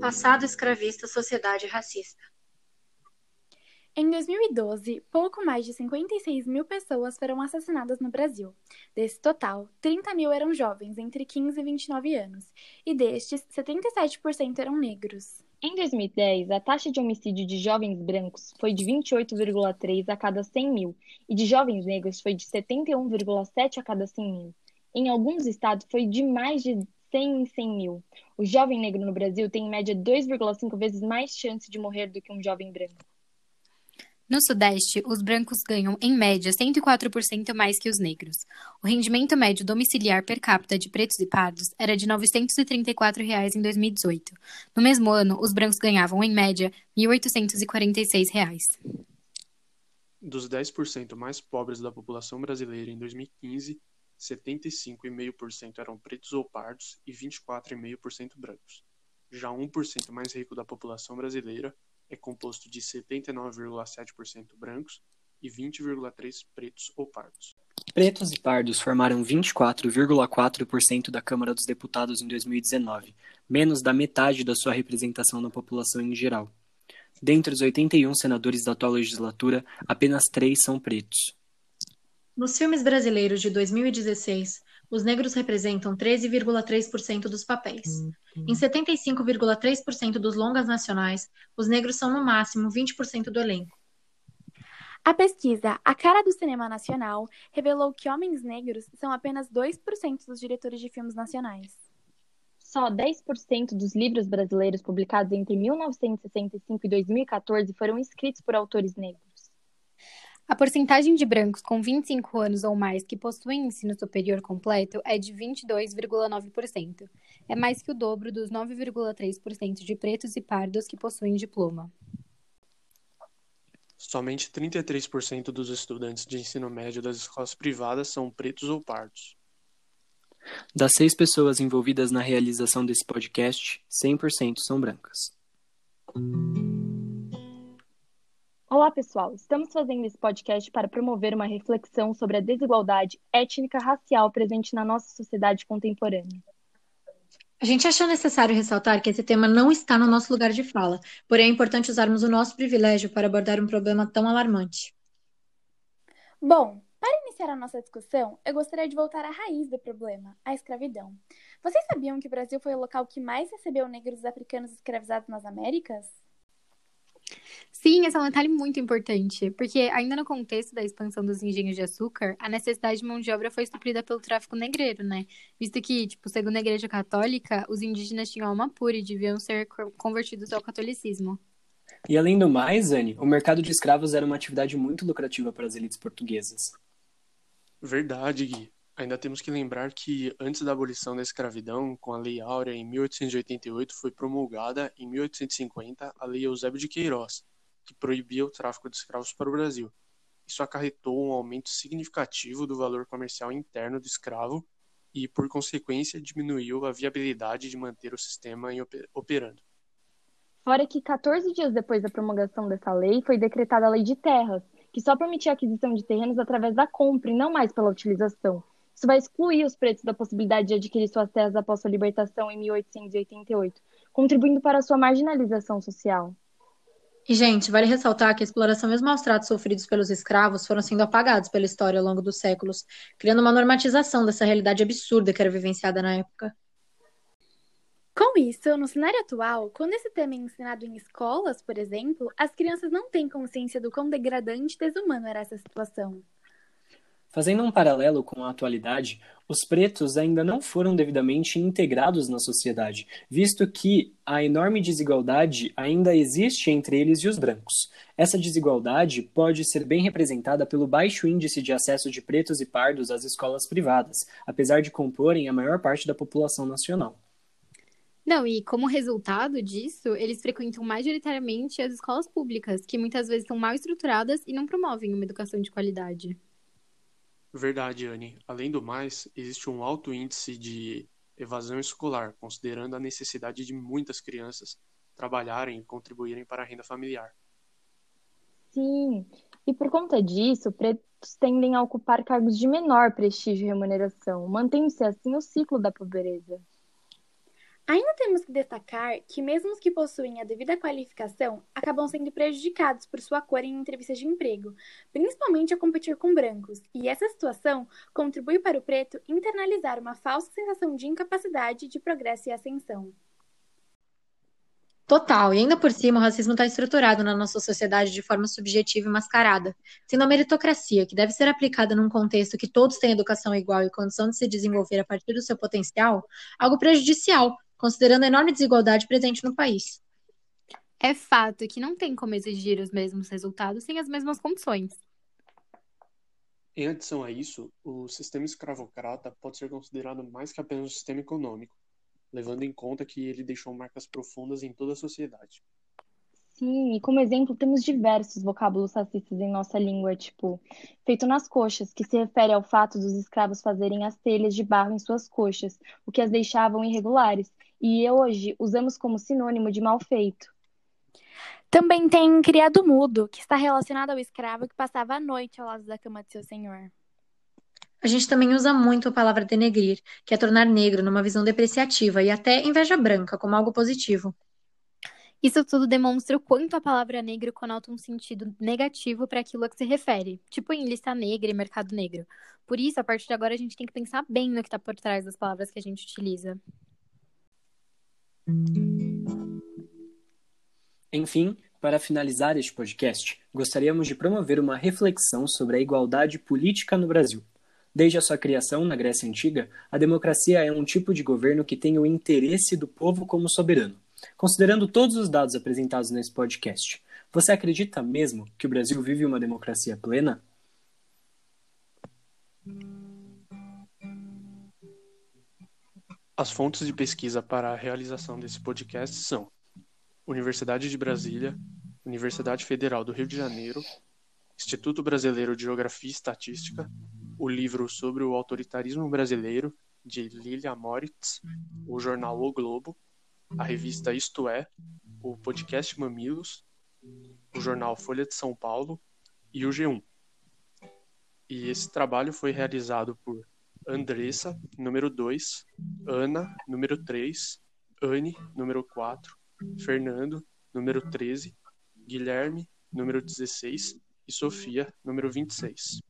Passado escravista, sociedade racista. Em 2012, pouco mais de 56 mil pessoas foram assassinadas no Brasil. Desse total, 30 mil eram jovens entre 15 e 29 anos, e destes, 77% eram negros. Em 2010, a taxa de homicídio de jovens brancos foi de 28,3 a cada 100 mil, e de jovens negros foi de 71,7 a cada 100 mil. Em alguns estados, foi de mais de 100 em 100 mil. O jovem negro no Brasil tem em média 2,5 vezes mais chance de morrer do que um jovem branco. No Sudeste, os brancos ganham, em média, 104% mais que os negros. O rendimento médio domiciliar per capita de pretos e pardos era de 934 reais em 2018. No mesmo ano, os brancos ganhavam, em média, 1.846 reais. Dos 10% mais pobres da população brasileira em 2015, 75,5% eram pretos ou pardos e 24,5% brancos. Já 1% mais rico da população brasileira é composto de 79,7% brancos e 20,3% pretos ou pardos. Pretos e pardos formaram 24,4% da Câmara dos Deputados em 2019, menos da metade da sua representação na população em geral. Dentre os 81 senadores da atual legislatura, apenas três são pretos. Nos filmes brasileiros de 2016, os negros representam 13,3% dos papéis. Em 75,3% dos longas nacionais, os negros são no máximo 20% do elenco. A pesquisa A Cara do Cinema Nacional revelou que homens negros são apenas 2% dos diretores de filmes nacionais. Só 10% dos livros brasileiros publicados entre 1965 e 2014 foram escritos por autores negros. A porcentagem de brancos com 25 anos ou mais que possuem ensino superior completo é de 22,9%. É mais que o dobro dos 9,3% de pretos e pardos que possuem diploma. Somente 33% dos estudantes de ensino médio das escolas privadas são pretos ou pardos. Das seis pessoas envolvidas na realização desse podcast, 100% são brancas. Olá, pessoal! Estamos fazendo esse podcast para promover uma reflexão sobre a desigualdade étnica racial presente na nossa sociedade contemporânea. A gente achou necessário ressaltar que esse tema não está no nosso lugar de fala, porém é importante usarmos o nosso privilégio para abordar um problema tão alarmante. Bom, para iniciar a nossa discussão, eu gostaria de voltar à raiz do problema, a escravidão. Vocês sabiam que o Brasil foi o local que mais recebeu negros africanos escravizados nas Américas? Sim, esse é um detalhe muito importante, porque ainda no contexto da expansão dos engenhos de açúcar, a necessidade de mão de obra foi suprida pelo tráfico negreiro, né? Visto que, tipo, segundo a Igreja Católica, os indígenas tinham alma pura e deviam ser convertidos ao catolicismo. E além do mais, Anne, o mercado de escravos era uma atividade muito lucrativa para as elites portuguesas. Verdade, Gui. Ainda temos que lembrar que, antes da abolição da escravidão, com a Lei Áurea em 1888, foi promulgada, em 1850, a Lei Eusébio de Queiroz, que proibia o tráfico de escravos para o Brasil. Isso acarretou um aumento significativo do valor comercial interno do escravo e, por consequência, diminuiu a viabilidade de manter o sistema operando. Fora que, 14 dias depois da promulgação dessa lei, foi decretada a Lei de Terras, que só permitia a aquisição de terrenos através da compra e não mais pela utilização. Isso vai excluir os pretos da possibilidade de adquirir suas terras após sua libertação em 1888, contribuindo para sua marginalização social. E, gente, vale ressaltar que a exploração e os maus tratos sofridos pelos escravos foram sendo apagados pela história ao longo dos séculos, criando uma normatização dessa realidade absurda que era vivenciada na época. Com isso, no cenário atual, quando esse tema é ensinado em escolas, por exemplo, as crianças não têm consciência do quão degradante e desumano era essa situação. Fazendo um paralelo com a atualidade, os pretos ainda não foram devidamente integrados na sociedade, visto que a enorme desigualdade ainda existe entre eles e os brancos. Essa desigualdade pode ser bem representada pelo baixo índice de acesso de pretos e pardos às escolas privadas, apesar de comporem a maior parte da população nacional. Não, e como resultado disso, eles frequentam majoritariamente as escolas públicas, que muitas vezes são mal estruturadas e não promovem uma educação de qualidade. Verdade, Anne. Além do mais, existe um alto índice de evasão escolar, considerando a necessidade de muitas crianças trabalharem e contribuírem para a renda familiar. Sim, E por conta disso, pretos tendem a ocupar cargos de menor prestígio e remuneração, mantendo-se assim o ciclo da pobreza. Ainda temos que destacar que, mesmo os que possuem a devida qualificação, acabam sendo prejudicados por sua cor em entrevistas de emprego, principalmente ao competir com brancos, e essa situação contribui para o preto internalizar uma falsa sensação de incapacidade de progresso e ascensão. Total, e ainda por cima, o racismo está estruturado na nossa sociedade de forma subjetiva e mascarada, sendo a meritocracia, que deve ser aplicada num contexto que todos têm educação igual e condição de se desenvolver a partir do seu potencial, algo prejudicial considerando a enorme desigualdade presente no país. É fato que não tem como exigir os mesmos resultados sem as mesmas condições. Em adição a isso, o sistema escravocrata pode ser considerado mais que apenas um sistema econômico, levando em conta que ele deixou marcas profundas em toda a sociedade. Sim, e como exemplo, temos diversos vocábulos racistas em nossa língua, tipo, feito nas coxas, que se refere ao fato dos escravos fazerem as telhas de barro em suas coxas, o que as deixavam irregulares, e hoje usamos como sinônimo de mal feito. Também tem criado mudo, que está relacionado ao escravo que passava a noite ao lado da cama de seu senhor. A gente também usa muito a palavra denegrir, que é tornar negro numa visão depreciativa e até inveja branca como algo positivo. Isso tudo demonstra o quanto a palavra negro conota um sentido negativo para aquilo a que se refere, tipo em lista negra e mercado negro. Por isso, a partir de agora, a gente tem que pensar bem no que está por trás das palavras que a gente utiliza. Enfim, para finalizar este podcast, gostaríamos de promover uma reflexão sobre a igualdade política no Brasil. Desde a sua criação na Grécia Antiga, a democracia é um tipo de governo que tem o interesse do povo como soberano. Considerando todos os dados apresentados nesse podcast, você acredita mesmo que o Brasil vive uma democracia plena? As fontes de pesquisa para a realização desse podcast são Universidade de Brasília, Universidade Federal do Rio de Janeiro, Instituto Brasileiro de Geografia e Estatística, o livro sobre o autoritarismo brasileiro, de Lilia Moritz, o jornal O Globo, a revista Isto É, o podcast Mamilos, o jornal Folha de São Paulo e o G1. E esse trabalho foi realizado por Andressa, número 2, Ana, número 3, Anne, número 4, Fernando, número 13, Guilherme, número 16 e Sofia, número 26.